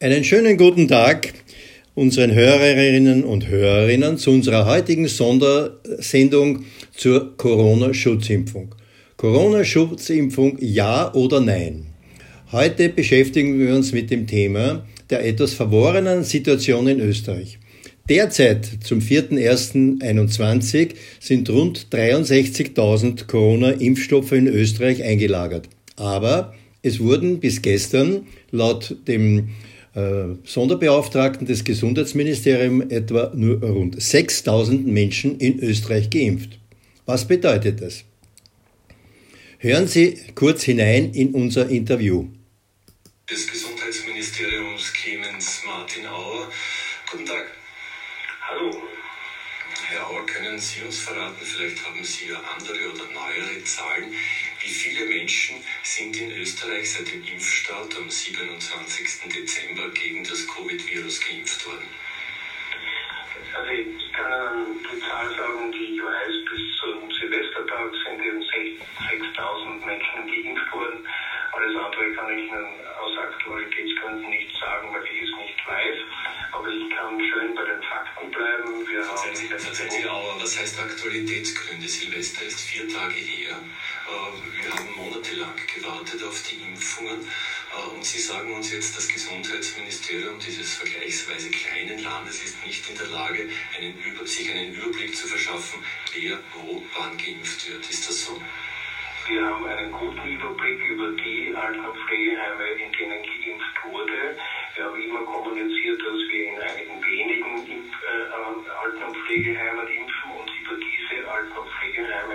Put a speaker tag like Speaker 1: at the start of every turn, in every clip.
Speaker 1: Einen schönen guten Tag unseren Hörerinnen und Hörerinnen zu unserer heutigen Sondersendung zur Corona-Schutzimpfung. Corona-Schutzimpfung ja oder nein? Heute beschäftigen wir uns mit dem Thema der etwas verworrenen Situation in Österreich. Derzeit zum 4.1.21 sind rund 63.000 Corona-Impfstoffe in Österreich eingelagert. Aber es wurden bis gestern laut dem Sonderbeauftragten des Gesundheitsministeriums etwa nur rund 6000 Menschen in Österreich geimpft. Was bedeutet das? Hören Sie kurz hinein in unser Interview.
Speaker 2: Des Gesundheitsministeriums Clemens Martin Auer. Guten Tag.
Speaker 3: Hallo.
Speaker 2: Herr Auer, können Sie uns verraten, vielleicht haben Sie ja andere oder neuere Zahlen, wie viele Menschen sind in Österreich seit dem Impfstart am 27. Dezember gegen das Covid-Virus geimpft worden?
Speaker 3: Also ich kann die Zahl sagen, die ich weiß, bis zum Silvestertag sind eben 6.000 Menschen geimpft worden. Alles andere kann ich Ihnen aus Aktualitätsgründen nicht sagen, weil ich es nicht weiß. Aber ich kann schön bei den Fakten bleiben.
Speaker 2: Wir Sie, verzeihen Sie Auer, was heißt Aktualitätsgründe? Silvester ist vier Tage her. Äh, wir haben monatelang gewartet auf die Impfungen. Äh, und Sie sagen uns jetzt, das Gesundheitsministerium dieses vergleichsweise kleinen Landes ist nicht in der Lage, einen Über sich einen Überblick zu verschaffen, wer wo wann geimpft wird. Ist das so?
Speaker 3: Wir haben einen guten Überblick über die Alten- und Pflegeheime, in denen geimpft wurde. Wir haben immer kommuniziert, dass wir in einigen wenigen Impf äh, Alten- und Pflegeheimen impfen und über diese Alten- und Pflegeheime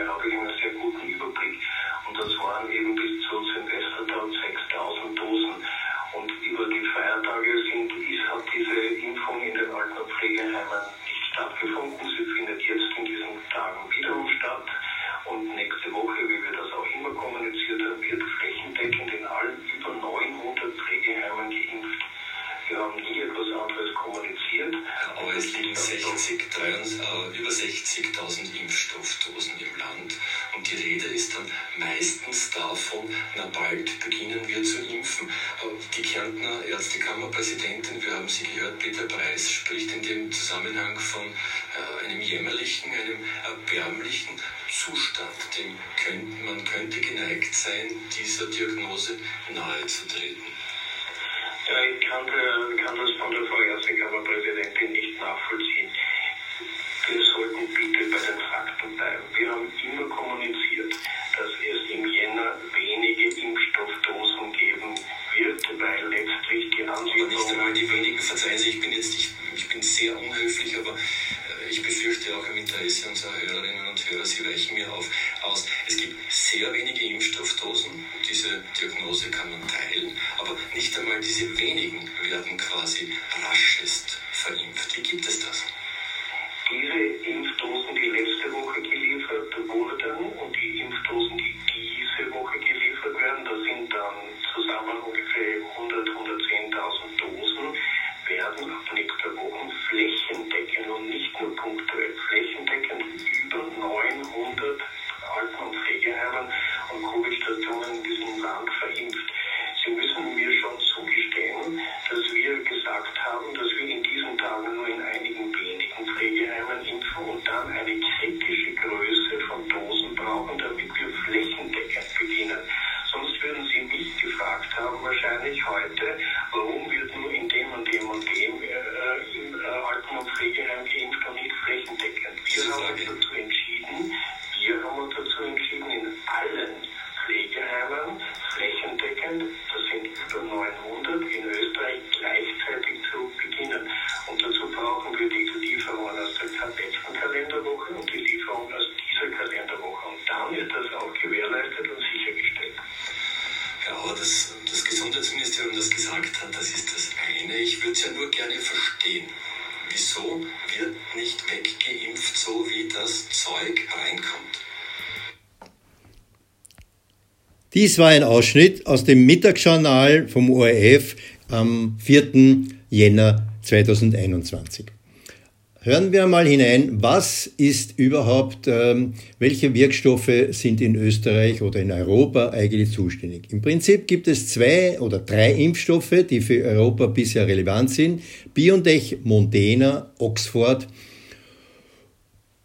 Speaker 2: 60, 3, äh, über 60.000 Impfstoffdosen im Land. Und die Rede ist dann meistens davon, na bald beginnen wir zu impfen. Die Kärntner Ärztekammerpräsidentin, wir haben sie gehört, Peter Preis, spricht in dem Zusammenhang von äh, einem jämmerlichen, einem erbärmlichen Zustand. Dem könnt, man könnte geneigt sein, dieser Diagnose nahezutreten.
Speaker 3: Ja, ich kann, kann das von der Frau
Speaker 2: verzeihen Sie, ich bin jetzt, ich, ich bin sehr unhöflich, aber äh, ich befürchte auch im Interesse unserer Hörerinnen und Hörer, sie weichen mir auf, aus. Es gibt sehr wenige Impfstoffdosen, diese Diagnose kann man teilen, aber nicht einmal diese wenigen werden quasi raschest Zeug reinkommt?
Speaker 1: Dies war ein Ausschnitt aus dem Mittagsjournal vom ORF am 4. Jänner 2021. Hören wir mal hinein, was ist überhaupt, ähm, welche Wirkstoffe sind in Österreich oder in Europa eigentlich zuständig? Im Prinzip gibt es zwei oder drei Impfstoffe, die für Europa bisher relevant sind. BioNTech, Mondena, Oxford.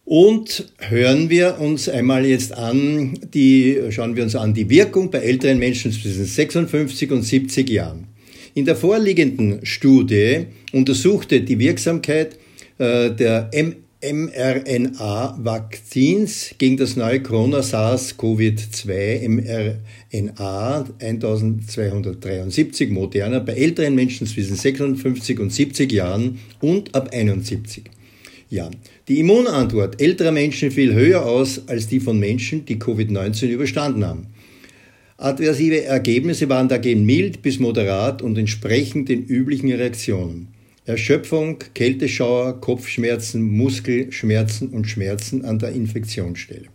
Speaker 1: Und hören wir uns einmal jetzt an, die, schauen wir uns an die Wirkung bei älteren Menschen zwischen 56 und 70 Jahren. In der vorliegenden Studie untersuchte die Wirksamkeit äh, der mRNA-Vakzins gegen das neue Corona SARS-CoV-2 mRNA 1273 Moderna bei älteren Menschen zwischen 56 und 70 Jahren und ab 71 Jahren. Die Immunantwort älterer Menschen fiel höher aus als die von Menschen, die Covid-19 überstanden haben. Adversive Ergebnisse waren dagegen mild bis moderat und entsprechend den üblichen Reaktionen. Erschöpfung, Kälteschauer, Kopfschmerzen, Muskelschmerzen und Schmerzen an der Infektionsstelle.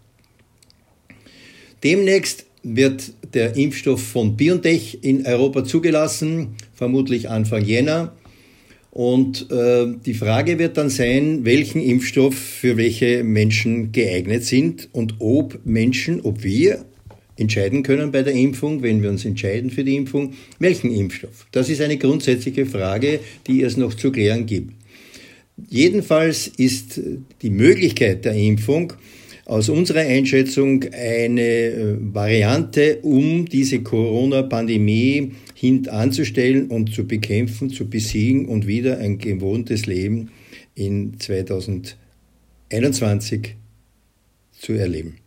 Speaker 1: Demnächst wird der Impfstoff von BioNTech in Europa zugelassen, vermutlich Anfang Jänner. Und äh, die Frage wird dann sein, welchen Impfstoff für welche Menschen geeignet sind und ob Menschen, ob wir entscheiden können bei der Impfung, wenn wir uns entscheiden für die Impfung, welchen Impfstoff. Das ist eine grundsätzliche Frage, die es noch zu klären gibt. Jedenfalls ist die Möglichkeit der Impfung aus unserer Einschätzung eine äh, Variante, um diese Corona-Pandemie hintanzustellen und zu bekämpfen, zu besiegen und wieder ein gewohntes Leben in 2021 zu erleben.